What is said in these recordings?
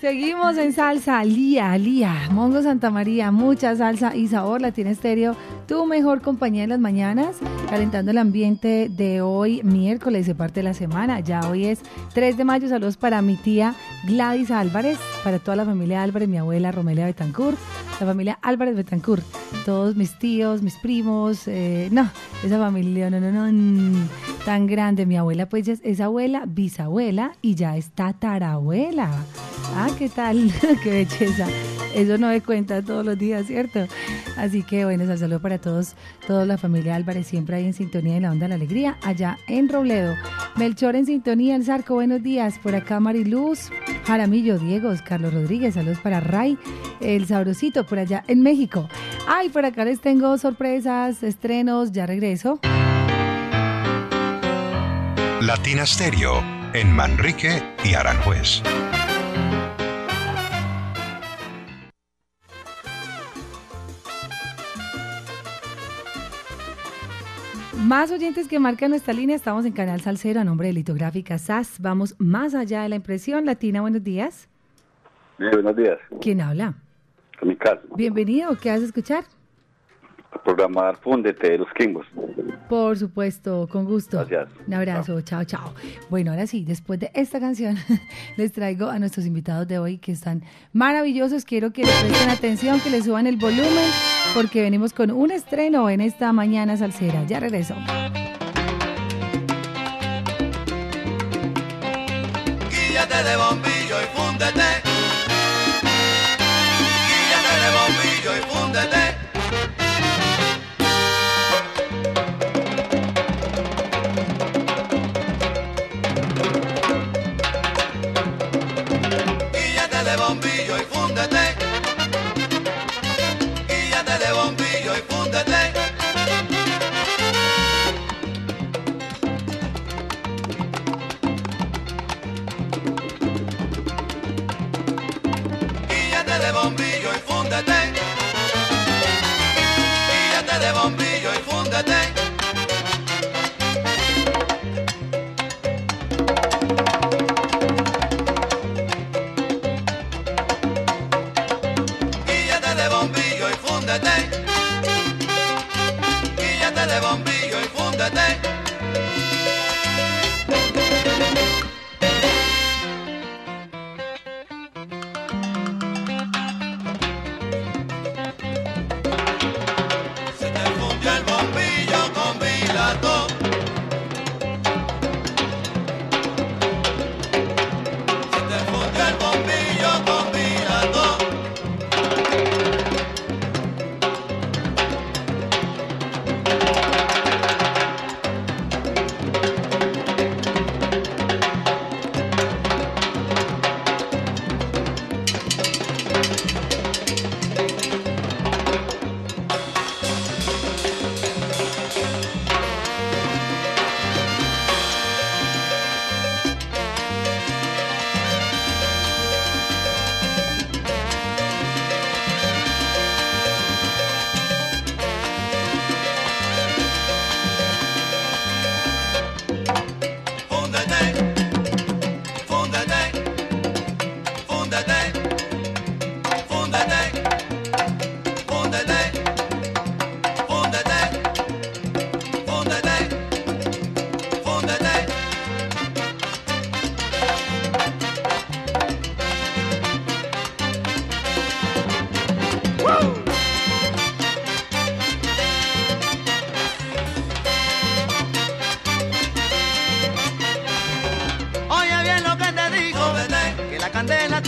Seguimos en salsa, Lía, Lía, Mongo Santa María, mucha salsa y sabor, la tiene estéreo, tu mejor compañía en las mañanas, calentando el ambiente de hoy, miércoles, de parte de la semana. Ya hoy es 3 de mayo, saludos para mi tía Gladys Álvarez, para toda la familia Álvarez, mi abuela Romelia Betancourt, la familia Álvarez Betancourt, todos mis tíos, mis primos, eh, no, esa familia, no, no, no, tan grande, mi abuela pues ya es abuela, bisabuela y ya es tatarabuela. Ah, ¿qué tal? qué belleza. Eso no me cuenta todos los días, ¿cierto? Así que bueno, saludo para todos, toda la familia Álvarez, siempre ahí en sintonía de la onda de la alegría, allá en Robledo. Melchor en sintonía, el Zarco, buenos días. Por acá Mariluz, Jaramillo, Diego, Carlos Rodríguez, saludos para Ray, el Sabrosito, por allá en México. Ay, por acá les tengo sorpresas, estrenos, ya regreso. Latina Stereo, en Manrique y Aranjuez. Más oyentes que marcan nuestra línea, estamos en Canal Salcero a nombre de Litográfica SAS. Vamos más allá de la impresión. Latina, buenos días. buenos días. ¿Quién habla? mi casa. Bienvenido, ¿qué vas a escuchar? programar Fúndete de los Kingos. Por supuesto, con gusto. Gracias. Un abrazo, chao. chao, Bueno, ahora sí, después de esta canción, les traigo a nuestros invitados de hoy que están maravillosos. Quiero que les presten atención, que les suban el volumen, porque venimos con un estreno en esta mañana salsera. Ya regreso.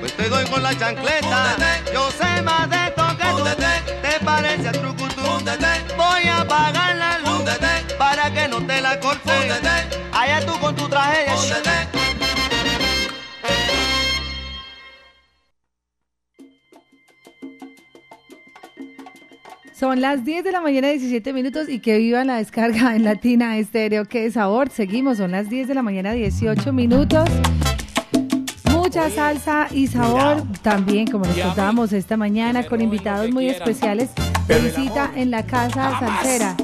Pues te doy con la chancleta. Yo sé más de esto que tú Fúndete, te parece a trucutú. Voy a apagar la luz. Para que no te la corte. Allá tú con tu Fúndete. Son las 10 de la mañana, 17 minutos y que viva la descarga en Latina Estéreo. Qué sabor. Seguimos, son las 10 de la mañana, 18 minutos. Mucha salsa y sabor también, como les contábamos esta mañana, con invitados muy especiales de visita en la Casa Salsera.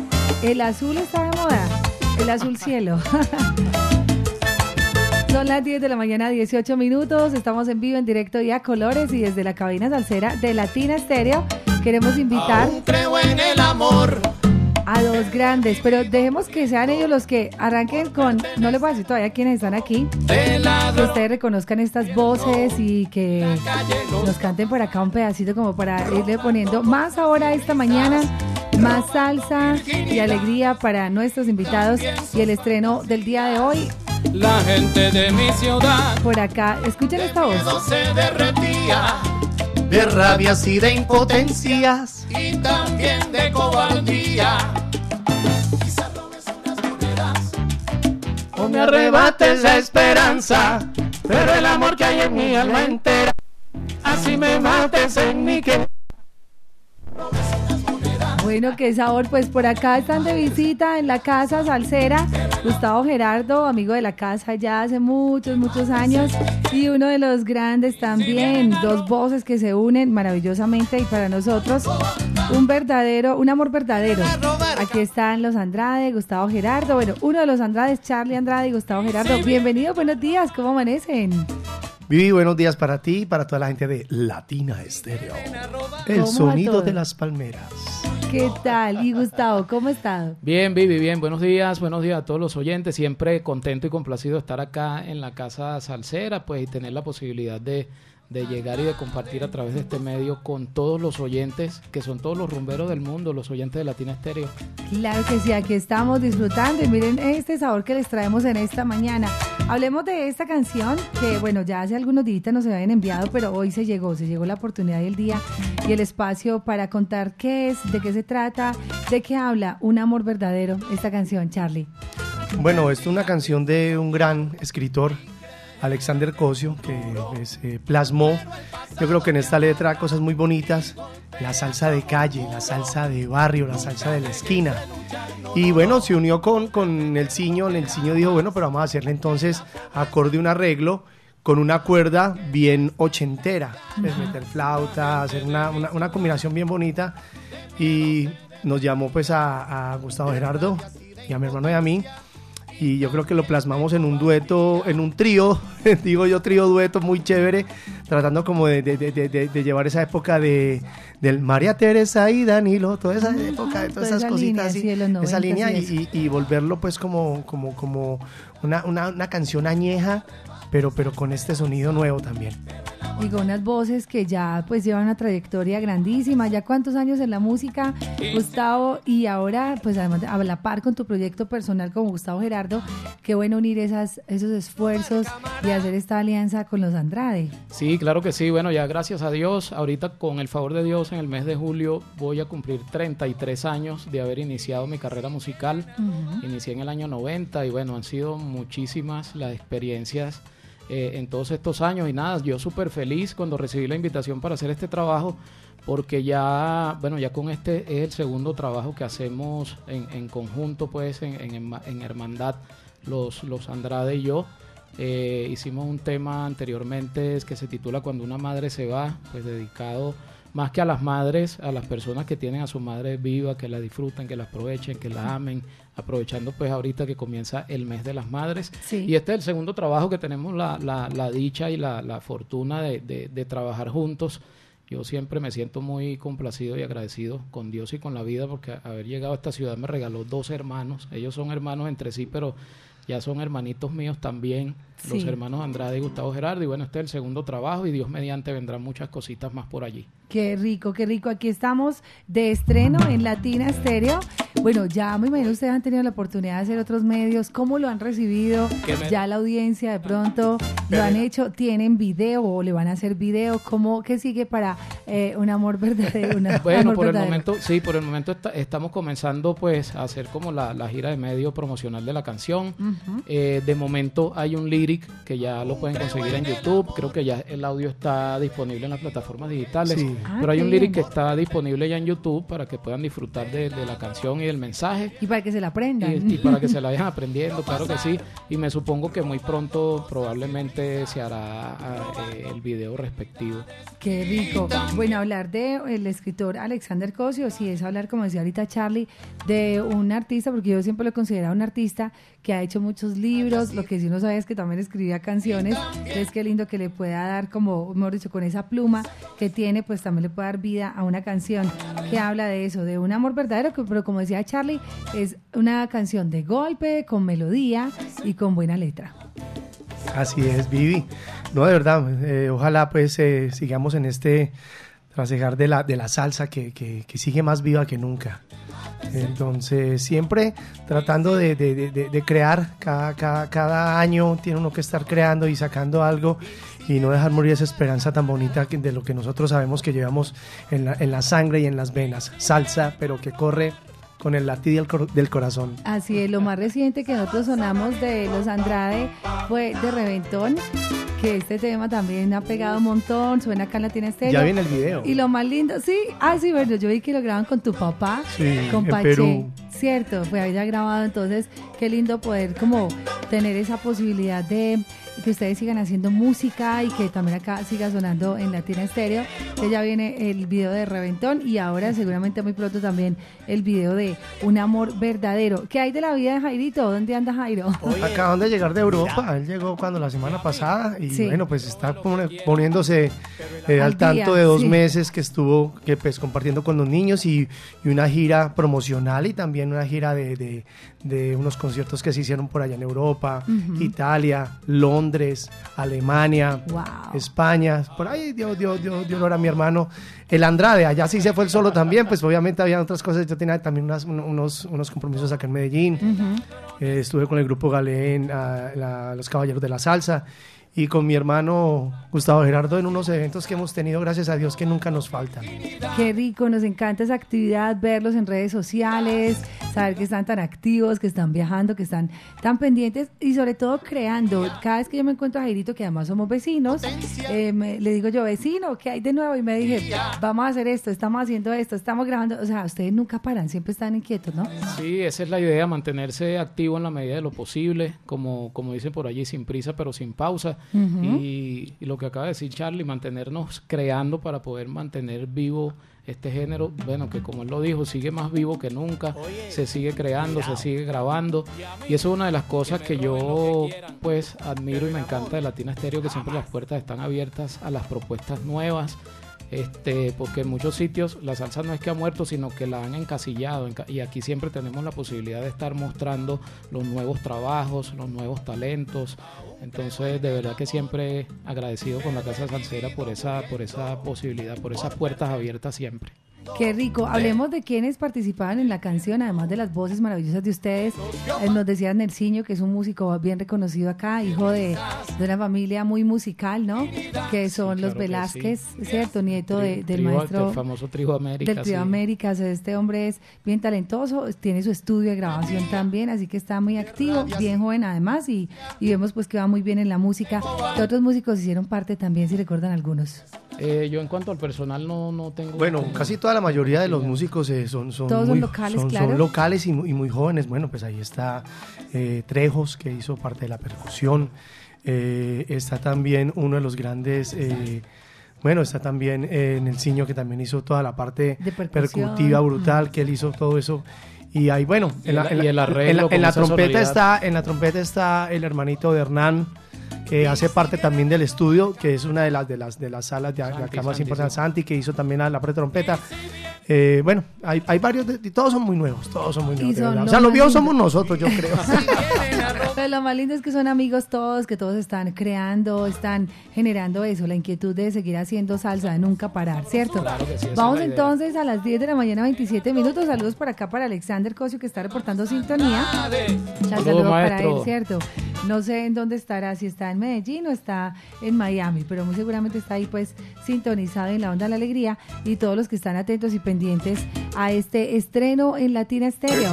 El azul está de moda, el azul cielo. Son las 10 de la mañana, 18 minutos. Estamos en vivo, en directo y a colores y desde la cabina salsera de Latina Estéreo queremos invitar creo en el amor. A dos grandes, pero dejemos que sean ellos los que arranquen con, no les voy a decir todavía quiénes están aquí, que ustedes reconozcan estas voces y que nos canten por acá un pedacito como para irle poniendo más ahora esta mañana, más salsa y alegría para nuestros invitados y el estreno del día de hoy La gente de mi ciudad por acá. Escuchen esta voz. no se derretía de rabias y de impotencias. y también cobardía. O me arrebates la esperanza, pero el amor que hay en mi alma entera, así me mates en mi que. Bueno, qué sabor. Pues por acá están de visita en la casa salsera. Gustavo Gerardo, amigo de la casa ya hace muchos, muchos años. Y uno de los grandes también. Dos voces que se unen maravillosamente y para nosotros un verdadero, un amor verdadero. Aquí están los Andrade, Gustavo Gerardo. Bueno, uno de los Andrades, Charlie Andrade y Gustavo Gerardo. Bienvenidos, buenos días. ¿Cómo amanecen? Vivi, buenos días para ti y para toda la gente de Latina Estéreo. El ¿Cómo va sonido de las palmeras. ¿Qué tal? Y Gustavo, ¿cómo estado? Bien, Vivi, bien. Buenos días, buenos días a todos los oyentes. Siempre contento y complacido de estar acá en la Casa Salsera, pues, y tener la posibilidad de, de llegar y de compartir a través de este medio con todos los oyentes, que son todos los rumberos del mundo, los oyentes de Latina Estéreo. Claro que sí, aquí estamos disfrutando y miren este sabor que les traemos en esta mañana. Hablemos de esta canción que, bueno, ya hace algunos días nos habían enviado, pero hoy se llegó, se llegó la oportunidad y el día y el espacio para contar qué es, de qué se trata, de qué habla un amor verdadero esta canción, Charlie. Bueno, esto es una canción de un gran escritor, Alexander Cosio, que pues, eh, plasmó, yo creo que en esta letra, cosas muy bonitas, la salsa de calle, la salsa de barrio, la salsa de la esquina. Y bueno, se unió con, con el ciño, el ciño dijo, bueno, pero vamos a hacerle entonces acorde un arreglo con una cuerda bien ochentera, pues, meter flauta, hacer una, una- una combinación bien bonita. Y nos llamó pues a, a Gustavo Gerardo y a mi hermano y a mí. Y yo creo que lo plasmamos en un dueto, en un trío, digo yo trío dueto muy chévere, tratando como de, de- de- llevar esa época de del María Teresa y Danilo, toda esa época, de toda todas esas esa cositas así, esa 90s línea y- y volverlo pues como, como, como una, una, una canción añeja, pero, pero con este sonido nuevo también. Y con unas voces que ya pues llevan una trayectoria grandísima, ya cuántos años en la música, Gustavo, y ahora pues además de- a la par con tu proyecto personal como Gustavo Gerardo, qué bueno unir esas, esos esfuerzos y hacer esta alianza con los Andrade. Sí, claro que sí. Bueno, ya gracias a Dios, ahorita con el favor de Dios, en el mes de julio voy a cumplir 33 años de haber iniciado mi carrera musical. Inicié en el año 90 y bueno, han sido muchísimas las experiencias eh, en todos estos años y nada, yo súper feliz cuando recibí la invitación para hacer este trabajo porque ya, bueno, ya con este es el segundo trabajo que hacemos en, en conjunto, pues, en, en, herma- en hermandad, los, los Andrade y yo. Eh, hicimos un tema anteriormente que se titula Cuando una madre se va, pues dedicado más que a las madres, a las personas que tienen a su madre viva, que la disfruten, que la aprovechen, que la amen, aprovechando pues ahorita que comienza el mes de las madres. Sí. Y este es el segundo trabajo que tenemos la, la, la dicha y la, la fortuna de, de- de trabajar juntos. Yo siempre me siento muy complacido y agradecido con Dios y con la vida porque haber llegado a esta ciudad me regaló dos hermanos. Ellos son hermanos entre sí, pero ya son hermanitos míos también, los hermanos Andrade y Gustavo Gerardo. Y bueno, este es el segundo trabajo y Dios mediante vendrán muchas cositas más por allí. Qué rico, qué rico. Aquí estamos de estreno en Latina Estéreo. Bueno, ya me imagino ustedes han tenido la oportunidad de hacer otros medios. ¿Cómo lo han recibido? Que me- Ya la audiencia de pronto lo han hecho. ¿Tienen video o le van a hacer video? ¿Cómo, ¿Qué sigue para eh, un amor verdadero. una- Bueno, amor por el momento, sí, por el momento está- estamos comenzando pues a hacer como la, la gira de medio promocional de la canción. Eh, de momento hay un que ya lo pueden conseguir en YouTube. Creo que ya el audio está disponible en las plataformas digitales. Sí. Ah, Pero hay un lyric bien. que está disponible ya en YouTube para que puedan disfrutar de, de la canción y del mensaje. Y para que se la aprendan. Y, y para que se la vayan aprendiendo, claro que sí. Y me supongo que muy pronto probablemente se hará ah, eh, el video respectivo. Qué rico. Bueno, hablar de el escritor Alexander Cosio, sí, es hablar, como decía ahorita Charlie, de un artista, porque yo siempre lo he considerado un artista que ha hecho muchos libros, lo que sí no sabía es que también escribía canciones, entonces qué lindo que le pueda dar como, mejor dicho, con esa pluma que tiene, pues también le puede dar vida a una canción que habla de eso, de un amor verdadero, que- pero como decía Charlie, es una canción de golpe, con melodía y con buena letra. Así es, Vivi. No, de verdad, eh, ojalá pues eh, sigamos en este trasegar de la, de la salsa que- que sigue más viva que nunca. Entonces, siempre tratando de, crear, cada, cada, cada año tiene uno que estar creando y sacando algo y no dejar morir esa esperanza tan bonita de lo que nosotros sabemos que llevamos en la, en la sangre y en las venas. Salsa, pero que corre con el latido del, cor- del corazón. Así es, lo más reciente que nosotros sonamos de Los Andrade fue de Reventón, que este tema también ha pegado un montón, suena acá en Latina Estéreo. Ya viene el video. Y lo más lindo, sí, ah, sí, bueno, yo vi que lo graban con tu papá, Sí, con Pache, Perú. cierto, fue había grabado, entonces qué lindo poder como tener esa posibilidad de que ustedes sigan haciendo música y que también acá siga sonando en Latina Estéreo, que ya viene el video de Reventón y ahora seguramente muy pronto también el video de Un Amor Verdadero. ¿Qué hay de la vida de Jairito? ¿Dónde anda Jairo? Acaban de llegar de Europa, él llegó cuando la semana pasada y Sí. bueno, pues está poniéndose eh, Al al tanto día, de dos sí. meses que estuvo que pues compartiendo con los niños y, y una gira promocional y también una gira de, de- de unos conciertos que se hicieron por allá en Europa. Italia, Londres, Alemania, Wow. España, por ahí dio, dio, dio, dio olor a mi hermano. El Andrade, allá sí se fue el solo también, pues obviamente había otras cosas, yo tenía también unas- unos, unos compromisos acá en Medellín. Ujú. Eh, estuve con el grupo Galén, la- los Caballeros de la Salsa, y con mi hermano Gustavo Gerardo en unos eventos que hemos tenido, gracias a Dios, que nunca nos faltan. Qué rico, nos encanta esa actividad, verlos en redes sociales, saber que están tan activos, que están viajando, que están tan pendientes y sobre todo creando. Cada vez que yo me encuentro a Jairito, que además somos vecinos, eh, me- le digo yo, vecino, ¿qué hay de nuevo? Y me dije, vamos a hacer esto, estamos haciendo esto, estamos grabando. O sea, ustedes nunca paran, siempre están inquietos, ¿no? Sí, esa es la idea, mantenerse activo en la medida de lo posible, como, como dicen por allí, sin prisa pero sin pausa. Y lo que acaba de decir Charlie, mantenernos creando para poder mantener vivo este género, bueno, que como él lo dijo, sigue más vivo que nunca, se sigue creando, se sigue grabando, y eso es una de las cosas que yo pues admiro y me encanta de Latina Stereo, que siempre las puertas están abiertas a las propuestas nuevas, este, porque en muchos sitios la salsa no es que ha muerto, sino que la han encasillado. enca- Y aquí siempre tenemos la posibilidad de estar mostrando los nuevos trabajos, los nuevos talentos. Entonces, de verdad que siempre agradecido con la Casa Salsera por esa, por esa posibilidad, por esas puertas abiertas siempre. Qué rico. Hablemos de quienes participaban en la canción, además de las voces maravillosas de ustedes. Eh, Nos decía Nerciño, que es un músico bien reconocido acá, hijo de, de una familia muy musical, ¿no? Que son los claro Velázquez, sí. ¿cierto? Nieto de- del maestro. del famoso Trío América. del Trío sí. Américas. Este hombre es bien talentoso, tiene su estudio de grabación también, así que está muy activo, bien joven además, y, y vemos pues que va muy bien en la música. Otros músicos hicieron parte también, si recuerdan algunos. Eh, yo en cuanto al personal no, no tengo... Bueno, casi toda la mayoría de los músicos eh, son, son, Todos son muy, locales, son- claro. son locales y, mu- y muy jóvenes. Bueno, pues ahí está eh, Trejos, que hizo parte de la percusión. Eh, está también uno de los grandes... eh, bueno, está también eh, Nelsinho, que también hizo toda la parte percutiva brutal, que él hizo todo eso. Y ahí, bueno, en la, el- en el en en trompeta está, en la trompeta está el hermanito de Hernán, que hace parte también del estudio, que es una de las de las de las salas de, Santi, acá más Santi, importantes. Santi, que hizo también a la parte de trompeta. Eh, bueno, hay, hay varios, de- y todos son muy nuevos, todos son muy nuevos. de son verdad. O sea, los viejos somos nosotros, yo creo. Pero lo más lindo es que son amigos todos, que todos están creando, están generando eso, la inquietud de seguir haciendo salsa, de nunca parar, ¿cierto? Claro que sí, Vamos entonces a las 10 de la mañana, 27 minutos. Saludos por acá para Alexander Cosio, que está reportando sintonía. Saludos, saludo para él. ¿cierto? No sé en dónde estará, si está en Medellín o está en Miami, pero muy seguramente está ahí pues sintonizado en la onda de la alegría y todos los que están atentos y pendientes a este estreno en Latina Estéreo.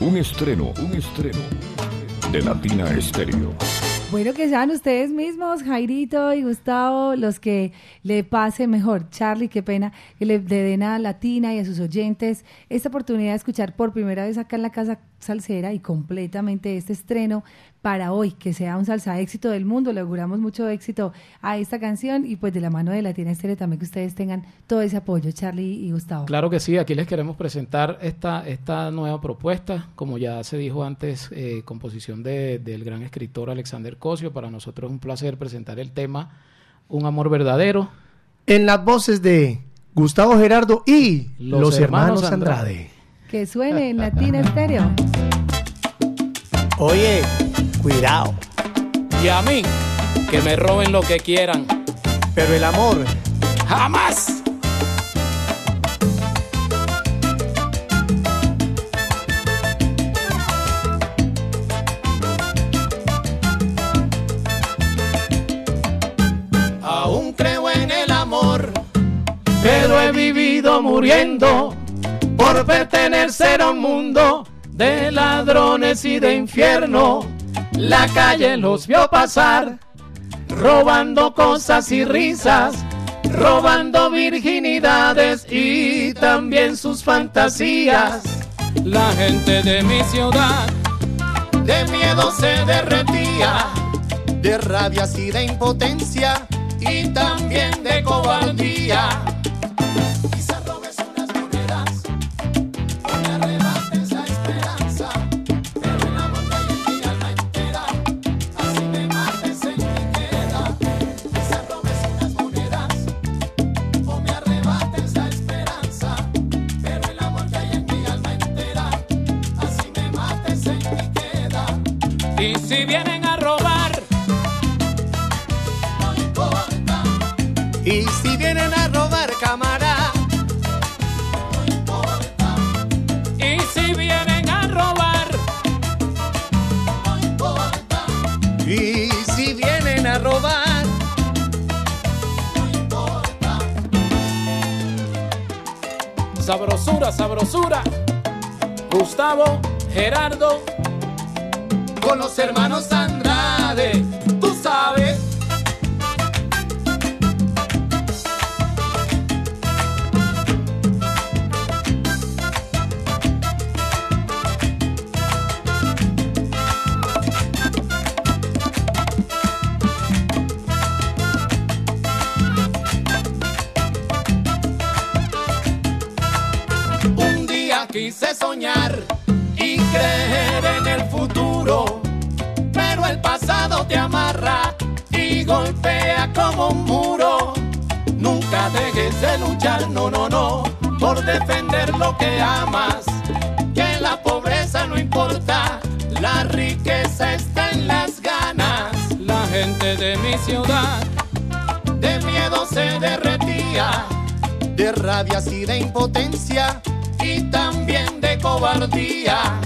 Un estreno, un estreno de Latina Estéreo. Bueno, que sean ustedes mismos, Jairito y Gustavo, los que le pase mejor. Charlie, qué pena que le, den a Latina y a sus oyentes esta oportunidad de escuchar por primera vez acá en la Casa Salsera y completamente este estreno para hoy, que sea un salsa éxito del mundo. Le auguramos mucho éxito a esta canción y pues de la mano de Latina Estéreo también que ustedes tengan todo ese apoyo, Charlie y Gustavo. Claro que sí, aquí les queremos presentar esta, esta nueva propuesta, como ya se dijo antes, eh, composición de- del gran escritor Alexander Cosio. Para nosotros es un placer presentar el tema Un amor verdadero. En las voces de Gustavo Gerardo y los, Los hermanos, hermanos Andrade. Andrade. Que suene en Latina Estéreo. Oye, cuidado, Y a mí, que me roben lo que quieran. pero el amor ¡Jamás! Aún creo en el amor, pero he vivido muriendo por pertenecer a un mundo de ladrones y de infierno. La calle los vio pasar, robando cosas y risas, robando virginidades y también sus fantasías. La gente de mi ciudad de miedo se derretía, de rabias y de impotencia, y también de cobardía. Sabrosura, sabrosura. Gustavo, Gerardo, Con los hermanos Andrade, tú sabes. Como un muro. Nunca dejes de luchar, no, no, no, por defender lo que amas. Que la pobreza no importa, la riqueza está en las ganas. la gente de mi ciudad. De miedo se derretía, de rabias y de impotencia, y también de cobardía.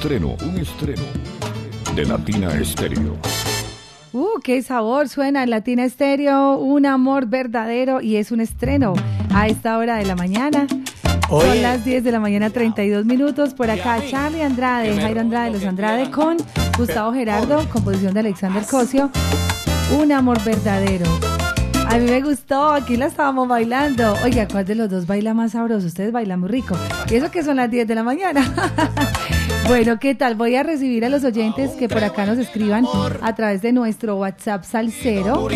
Estreno, un estreno de Latina Estéreo. Uh, qué sabor suena en Latina Estéreo, un amor verdadero y es un estreno a esta hora de la mañana. Son las 10 de la mañana, 32 minutos. Por acá, Charlie Andrade, Jairo Andrade, Los Andrade con Gustavo Gerardo, composición de Alexander Cosio. Un amor verdadero. A mí me gustó, aquí la estábamos bailando. Oiga, ¿cuál de los dos baila más sabroso? Ustedes bailan muy rico. Y eso que son las 10 de la mañana. Bueno, ¿qué tal? Voy a recibir a los oyentes que por acá nos escriban a través de nuestro WhatsApp Salcero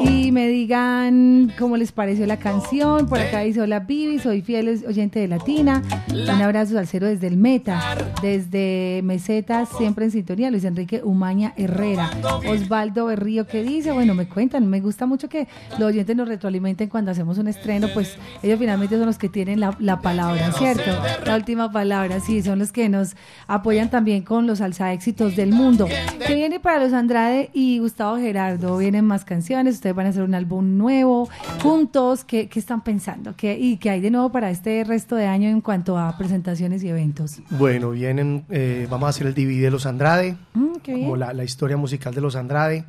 y me digan cómo les pareció la canción. Por acá dice, hola Vivi, soy fiel oyente de Latina. Un abrazo Salcero desde el Meta, desde Mesetas, siempre en sintonía. Luis Enrique Umaña Herrera. Osvaldo Berrío, ¿qué dice? Bueno, me cuentan, me gusta mucho que los oyentes nos retroalimenten cuando hacemos un estreno, pues ellos finalmente son los que tienen la, la palabra, ¿cierto? La última palabra, sí, son los que nos apoyan también con los alza éxitos del mundo. Que viene para los Andrade y Gustavo Gerardo? Vienen más canciones, ustedes van a hacer un álbum nuevo juntos. ¿Qué, qué están pensando? ¿Qué, ¿Y qué hay de nuevo para este resto de año en cuanto a presentaciones y eventos? Bueno, vienen, eh, vamos a hacer el DVD de los Andrade, Mm, qué como la, la historia musical de los Andrade.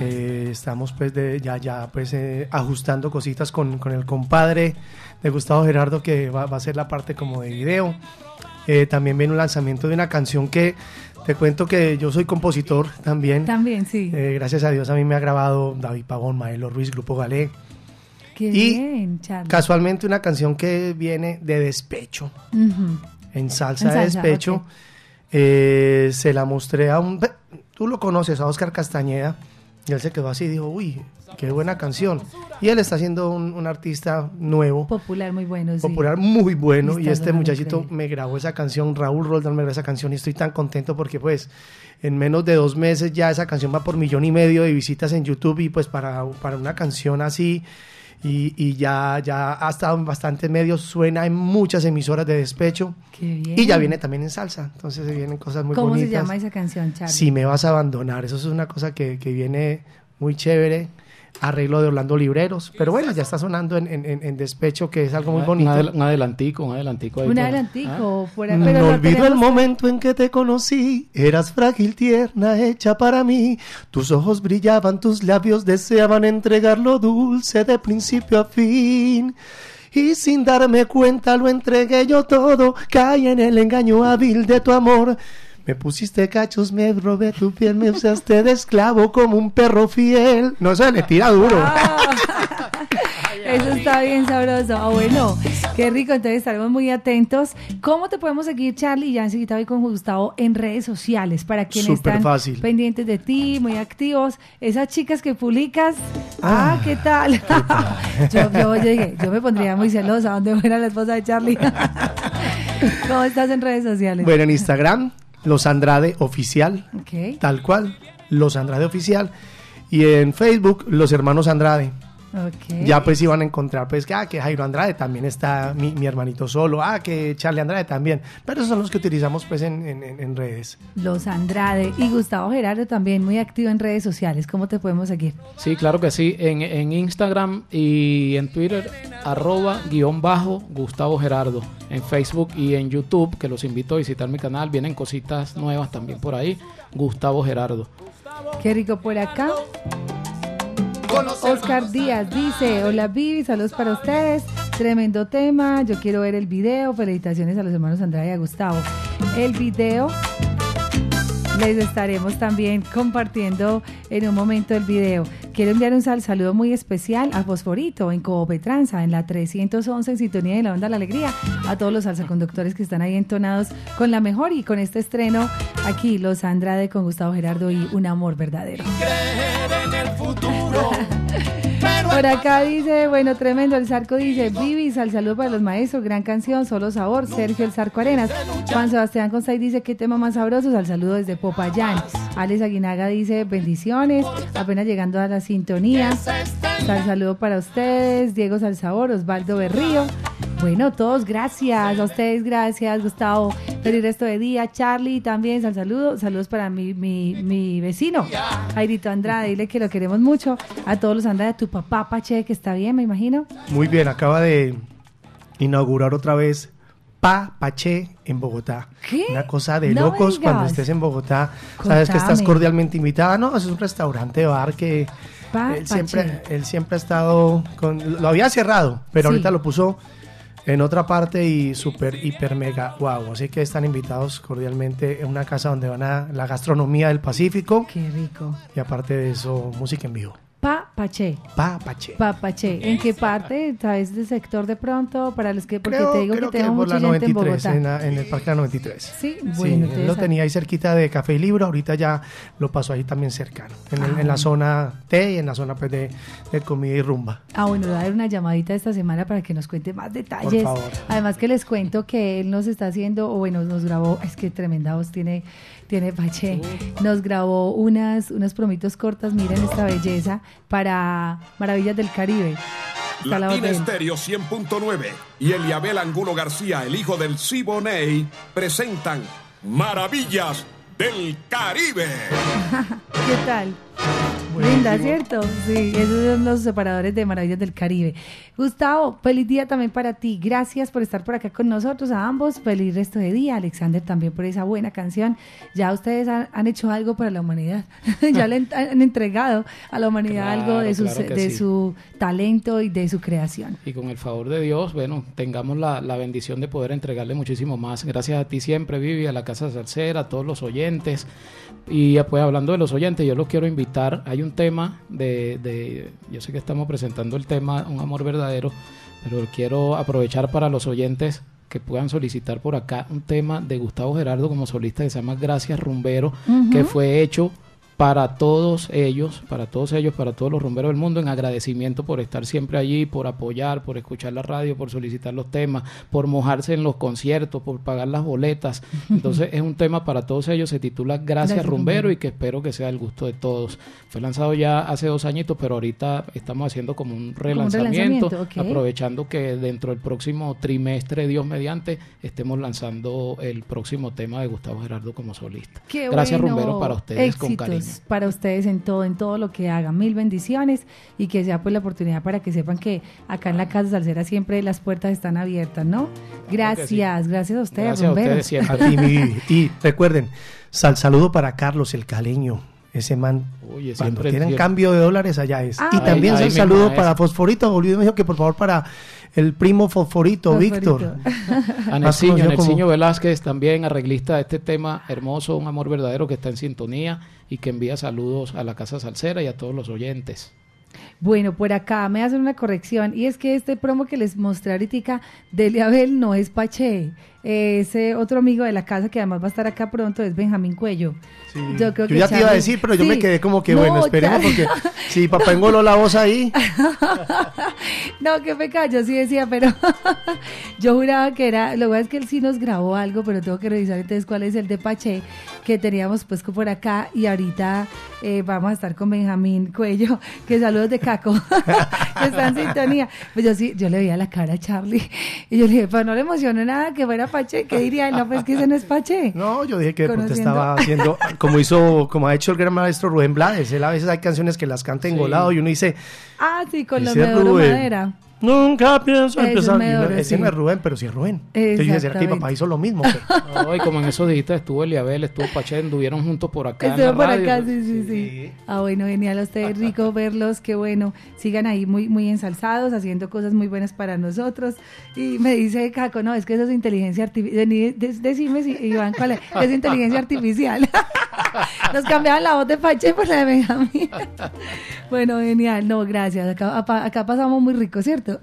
Eh, estamos pues de, ya, ya pues eh, ajustando cositas con, con el compadre de Gustavo Gerardo que va, va a ser la parte como de video. Eh, también viene un lanzamiento de una canción que te cuento que yo soy compositor también. También, sí. Eh, gracias a Dios a mí me ha grabado David Pavón, Maelo Ruiz, Grupo Galé. qué y bien. Casualmente una canción que viene de despecho, en salsa, En de despecho. Eh, se la mostré a un... Tú lo conoces, a Oscar Castañeda. Y él se quedó así y dijo, uy, qué buena canción. Y él está siendo un, un artista nuevo, Popular, muy bueno, sí. popular, muy bueno. Y este muchachito increíble. me grabó esa canción, Raúl Roldán me grabó esa canción y estoy tan contento porque pues en menos de dos meses ya esa canción va por millón y medio de visitas en YouTube y pues para, para una canción así y, y ya, ya ha estado en bastantes medios, suena en muchas emisoras de despecho Qué bien. y ya viene también en salsa, entonces se vienen cosas muy ¿Cómo bonitas. se llama esa canción, Charlie? Si me vas a abandonar, eso es una cosa que, que viene muy chévere. Arreglo de Orlando Libreros, pero bueno, ya está sonando en, en- en- en despecho, que es algo muy Un bonito. un adelantico, un adelantico. ahí Un por- adelantico. por- No pero lo olvido el momento en que te conocí, eras frágil, tierna, hecha para mí. Tus ojos brillaban, tus labios deseaban entregar lo dulce de principio a fin. Y sin darme cuenta lo entregué yo todo, caí en el engaño hábil de tu amor. Me pusiste cachos, me robé tu piel, me usaste de esclavo como un perro fiel. No se le tira duro. Eso está bien sabroso. Ah, bueno, qué rico. Entonces estaremos muy atentos. ¿Cómo te podemos seguir, Charlie? Ya enseguida voy con Gustavo en redes sociales para quienes Súper están fácil. pendientes de ti, muy activos. Esas chicas que publicas. Ah, ¿qué tal? yo, yo, yo dije, yo me pondría muy celosa donde fuera la esposa de Charlie. ¿Cómo estás en redes sociales? Bueno, en Instagram, Los Andrade Oficial. Tal cual, Los Andrade Oficial. Y en Facebook, Los Hermanos Andrade. Ya pues iban a encontrar, pues, que, ah, que Jairo Andrade también está, mi, mi hermanito solo, ah, que Charlie Andrade también. Pero esos son los que utilizamos, pues, en, en- en- en redes. Los Andrade y Gustavo Gerardo también muy activo en redes sociales. ¿Cómo te podemos seguir? Sí, claro que sí. En, en Instagram y en Twitter, arroba guion bajo Gustavo Gerardo. En Facebook y en YouTube, que los invito a visitar mi canal. Vienen cositas nuevas también por ahí. Gustavo Gerardo. Qué rico por acá. Oscar Díaz dice, hola Vivi, saludos para ustedes, tremendo tema, yo quiero ver el video, felicitaciones a los hermanos Andrade y a Gustavo. El video les estaremos también compartiendo en un momento el video. Quiero enviar un sal- saludo muy especial a Fosforito en Coopetranza, en la 311 en sintonía de la onda La Alegría, a todos los salsaconductores que están ahí entonados con la mejor y con este estreno aquí, Los Andrade con Gustavo Gerardo y Un Amor Verdadero. creer en el futuro. Por acá dice, bueno, tremendo, el Zarco dice, Vivi, al saludo para los maestros, gran canción, solo sabor, Sergio el Zarco Arenas. Juan Sebastián Constay dice, qué tema más sabroso, al saludo desde Popayán. Alex Aguinaga dice, bendiciones, apenas llegando a la sintonía. Sal saludo para ustedes, Diego Salsabor, Osvaldo Berrío. Bueno, todos gracias, a ustedes gracias, Gustavo. Feliz resto de día, Charlie también, sal saludo. Saludos para mi, mi, mi vecino, Jairito Andrade, dile que lo queremos mucho. A todos los Andrade, tu papá Pache, que está bien, me imagino. Muy bien, acaba de inaugurar otra vez Pa Paché en Bogotá. ¿Qué? Una cosa de No locos cuando estés en Bogotá. Sabes que estás cordialmente invitada. No, es un restaurante bar que Pa él siempre, él siempre ha estado con, lo había cerrado, pero Sí. ahorita lo puso en otra parte y súper, hiper, mega wow. Así que están invitados cordialmente en una casa donde van a la gastronomía del Pacífico Qué rico. y aparte de eso, música en vivo. Pa Paché. Pa Paché. Papache, ¿en qué parte? ¿Sabes del sector de pronto? Para los que, porque Creo, te digo que tengo mucha la gente en 93, Bogotá. en, la- en el Parque de la 93. Sí, Sí, bueno, lo tenía ahí cerquita de Café y Libro, ahorita ya lo pasó ahí también cercano, en, el- Ah. en la zona T y en la zona pues, de, de comida y rumba. Ah, bueno, le voy a dar una llamadita esta semana para que nos cuente más detalles. Por favor. Además que les cuento que él nos está haciendo, o bueno, nos grabó, es que tremenda voz tiene, tiene Pache, nos grabó unas, unas promitos cortas, miren esta belleza, para Maravillas del Caribe. Está Latina. Estéreo 100.9 y Eliabel Angulo García, el hijo del Siboney, presentan Maravillas del Caribe. ¿Qué tal? Linda, ¿cierto? Sí, esos son los separadores de Maravillas del Caribe. Gustavo, feliz día también para ti. Gracias por estar por acá con nosotros, a ambos. Feliz resto de día. Alexander también por esa buena canción. Ya ustedes han, han hecho algo para la humanidad. ya le han, han entregado a la humanidad Claro, algo de, sus- claro de sí. su talento y de su creación. Y con el favor de Dios, bueno, tengamos la, la bendición de poder entregarle muchísimo más. Gracias a ti siempre, Vivi, a la Casa Salsera, a todos los oyentes. Y pues hablando de los oyentes, yo los quiero invitar. Hay un tema de, de yo sé que estamos presentando el tema Un amor verdadero, pero quiero aprovechar para los oyentes que puedan solicitar por acá un tema de Gustavo Gerardo como solista que se llama Gracias Rumbero, que fue hecho para todos ellos, para todos ellos, para todos los rumberos del mundo, en agradecimiento por estar siempre allí, por apoyar, por escuchar la radio, por solicitar los temas, por mojarse en los conciertos, por pagar las boletas. Entonces es un tema para todos ellos, se titula Gracias, Gracias, Rumbero Rumbero. y que espero que sea del gusto de todos. Fue lanzado ya hace dos añitos, pero ahorita estamos haciendo como un relanzamiento, aprovechando que dentro del próximo trimestre, Dios mediante, estemos lanzando el próximo tema de Gustavo Gerardo como solista. Qué Gracias bueno. Rumbero para ustedes con Éxitos Para ustedes en todo, en todo lo que hagan. Mil bendiciones y que sea pues la oportunidad para que sepan que acá en la Casa Salsera siempre las puertas están abiertas, ¿no? Gracias, gracias a ustedes, Gracias a ustedes A ti, Vivi. Y recuerden, sal saludo para Carlos el caleño. Ese man, Oye, cuando tienen cambio de dólares, allá es. Ah, y también ahí saludo para Fosforito. Olvido me dijo que por favor para el primo Fosforito, Fosforito. Víctor. A Más Nelsinho, conocido como- Velázquez, también arreglista de este tema hermoso, Un Amor Verdadero, que está en sintonía y que envía saludos a la Casa Salsera y a todos los oyentes. Bueno, por acá me hacen una corrección y es que este promo que les mostré ahorita de Leabel no es Pache, ese otro amigo de la casa que además va a estar acá pronto es Benjamín Cuello. Sí. Yo creo Yo que ya te iba a decir, pero yo Sí. me quedé como que, No, bueno, esperemos porque si papá engoló la voz ahí, No, qué pecado, yo sí decía, pero yo juraba que era, lo bueno es que él sí nos grabó algo, pero tengo que revisar entonces cuál es el de Pache que teníamos pues por acá y ahorita eh, vamos a estar con Benjamín Cuello, que saludos de Caco, que está en sintonía. Pues yo sí, yo le veía la cara a Charlie y yo le dije, pues no le emocionó nada que fuera Pache, ¿qué diría? No, pues que ese no es Pache. no, yo dije que de pronto estaba haciendo, como hizo, como ha hecho el gran maestro Rubén Blades. Él a veces hay canciones que las canta engolado y uno dice, Ah, sí, con Rubén. Madera. Nunca pienso Ese empezar. no, ese sí. no es Rubén, pero sí es Rubén. Entonces dije, ¿será que mi papá hizo lo mismo? Pero- Hoy, como en esos días estuvo Eliabel, estuvo Pache, anduvieron juntos por acá. en Estuvo la por radio. acá, sí, sí, sí. Ah, bueno, genial a ustedes, rico verlos, qué bueno. Sigan ahí muy, muy ensalzados, haciendo cosas muy buenas para nosotros. Y me dice Caco, no, es que eso es inteligencia artificial. Decime, si, Iván, ¿cuál es? Es inteligencia artificial. Nos cambiaban la voz de Pache por la de Benjamín. bueno, genial, no, gracias. Acá, acá pasamos muy rico, ¿cierto?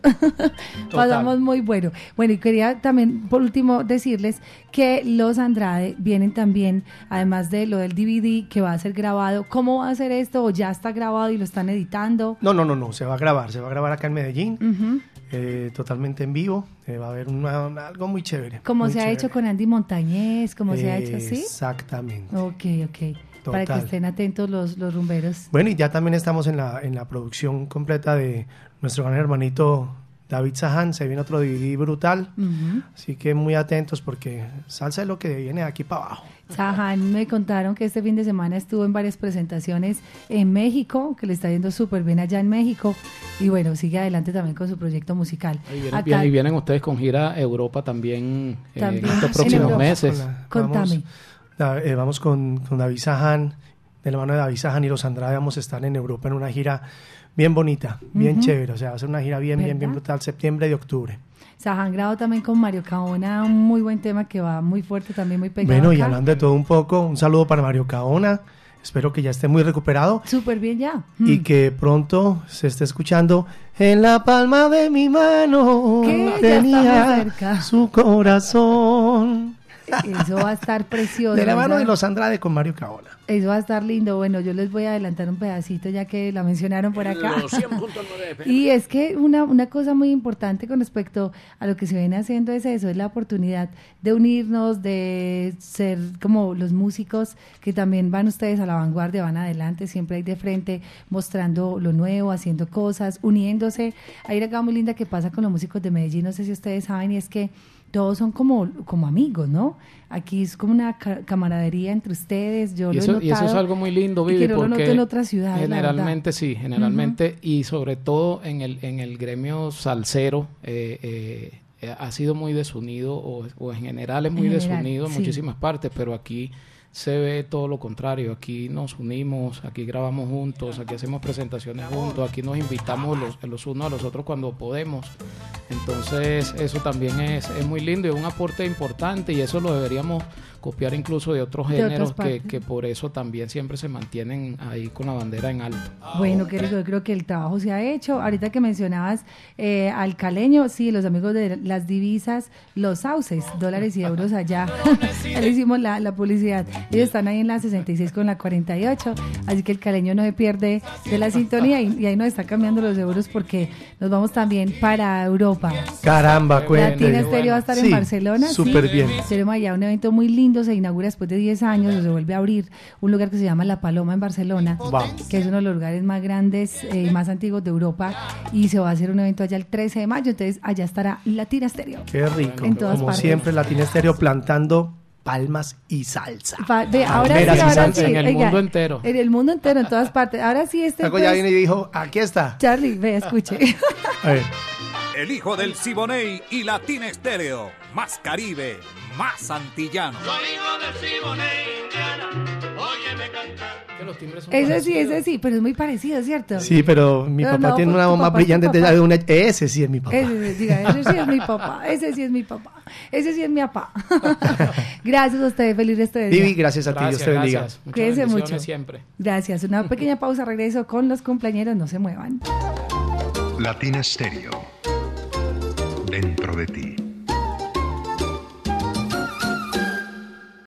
pasamos muy bueno. Bueno, y quería también, por último, decirles que los Andrade vienen también, además de lo del DVD que va a ser grabado. ¿Cómo va a ser esto? ¿O ya está grabado y lo están editando? No, no, no, no, se va a grabar, se va a grabar acá en Medellín, Ujú. Eh, totalmente en vivo, eh, va a haber una- una- algo muy chévere. Como muy se ha hecho con Andy Montañez, como se ha hecho así. Exactamente. Ok, ok. Para que estén atentos los, los rumberos. Bueno, y ya también estamos en la, en la producción completa de nuestro gran hermanito David Sahan, se viene otro DVD brutal. Así que muy atentos porque salsa es lo que viene de aquí para abajo. Sahan me contaron que este fin de semana estuvo en varias presentaciones en México, que le está yendo súper bien allá en México. Y bueno, sigue adelante también con su proyecto musical. Y vienen, Acá- y vienen ustedes con gira Europa también, eh, También en en estos próximos meses. Hola, Contame. Vamos, eh, vamos con, con David Sahan, de la mano de David Sahan y los Andrade vamos a estar en Europa en una gira bien bonita, bien Ujú. chévere. O sea, va a ser una gira bien, bien, bien brutal, septiembre y octubre. Sahan grabó también con Mario Caona, un muy buen tema que va muy fuerte, también muy pegado. Bueno, y acá. hablando de todo un poco, un saludo para Mario Caona. Espero que ya esté muy recuperado Súper bien ya. y Mm. que pronto se esté escuchando en la palma de mi mano. ¿Qué? Tenía su corazón. Eso va a estar precioso. De la mano de los Andrade con Mario Caona. Eso va a estar lindo. Bueno, yo les voy a adelantar un pedacito ya que la mencionaron por acá. y es que una, una cosa muy importante con respecto a lo que se viene haciendo es eso, es la oportunidad de unirnos, de ser como los músicos que también van ustedes a la vanguardia, van adelante, siempre hay de frente, mostrando lo nuevo, haciendo cosas, uniéndose. Hay una cosa muy linda que pasa con los músicos de Medellín, no sé si ustedes saben, y es que todos son como, como amigos, ¿no? Aquí es como una ca- camaradería entre ustedes. Yo Y lo he eso, y eso es notado, algo muy lindo, Vivi, lo porque noto en otras ciudades, la generalmente sí, generalmente y sobre todo en el en el gremio salsero eh, eh, eh, ha sido muy desunido o, o en general es muy general, desunido en sí. muchísimas partes, pero aquí se ve todo lo contrario. Aquí nos unimos, aquí grabamos juntos, aquí hacemos presentaciones juntos, aquí nos invitamos los, los unos a los otros cuando podemos. Entonces eso también es, es muy lindo y es un aporte importante y eso lo deberíamos copiar incluso de otros De géneros que, que por eso también siempre se mantienen ahí con la bandera en alto. Bueno, qué rico, yo creo que el trabajo se ha hecho. Ahorita que mencionabas eh, al caleño, sí, los amigos de las divisas, los sauces, dólares y euros allá. le hicimos la, la publicidad. Ellos están ahí en la 66 con la 48, así que el caleño no se pierde de la sintonía y, y ahí nos está cambiando los euros porque nos vamos también para Europa. Caramba, cuente. Latina Estéreo va a estar en Barcelona. súper sí. bien. Tenemos allá un evento muy lindo, se inaugura después de 10 años, se vuelve a abrir un lugar que se llama La Paloma en Barcelona, Vamos. que es uno de los lugares más grandes y más antiguos de Europa, y se va a hacer un evento allá el 13 de mayo, entonces allá estará Latina Estéreo. Qué rico. En todas Como partes. siempre, Latina Estéreo plantando palmas y salsa. Ve, ahora sí, Palmeras y salsa. sí. En el oiga, mundo entero. En el mundo entero, en todas partes. Ahora sí, este. Luego ya pues, vino y dijo, aquí está. Charlie, ve, escuche. A ver. El hijo del Siboney y Latina Estéreo. Más Caribe, más antillano. Que los timbres son ese sí, ese sí, pero es muy parecido, ¿cierto? Sí, pero mi papá no, tiene pues una más papá brillante. de una- ese sí es mi papá. Ese, sí, diga, ese sí es mi papá, ese sí es mi papá, ese sí es mi papá. Gracias a ustedes, feliz resto de día. Vivi, gracias a ti. Dios Gracias, te bendiga. gracias. Muchas Cuídense mucho. siempre. Gracias, una pequeña pausa, regreso con los cumpleaños, no se muevan. Latina Stereo. Dentro de ti.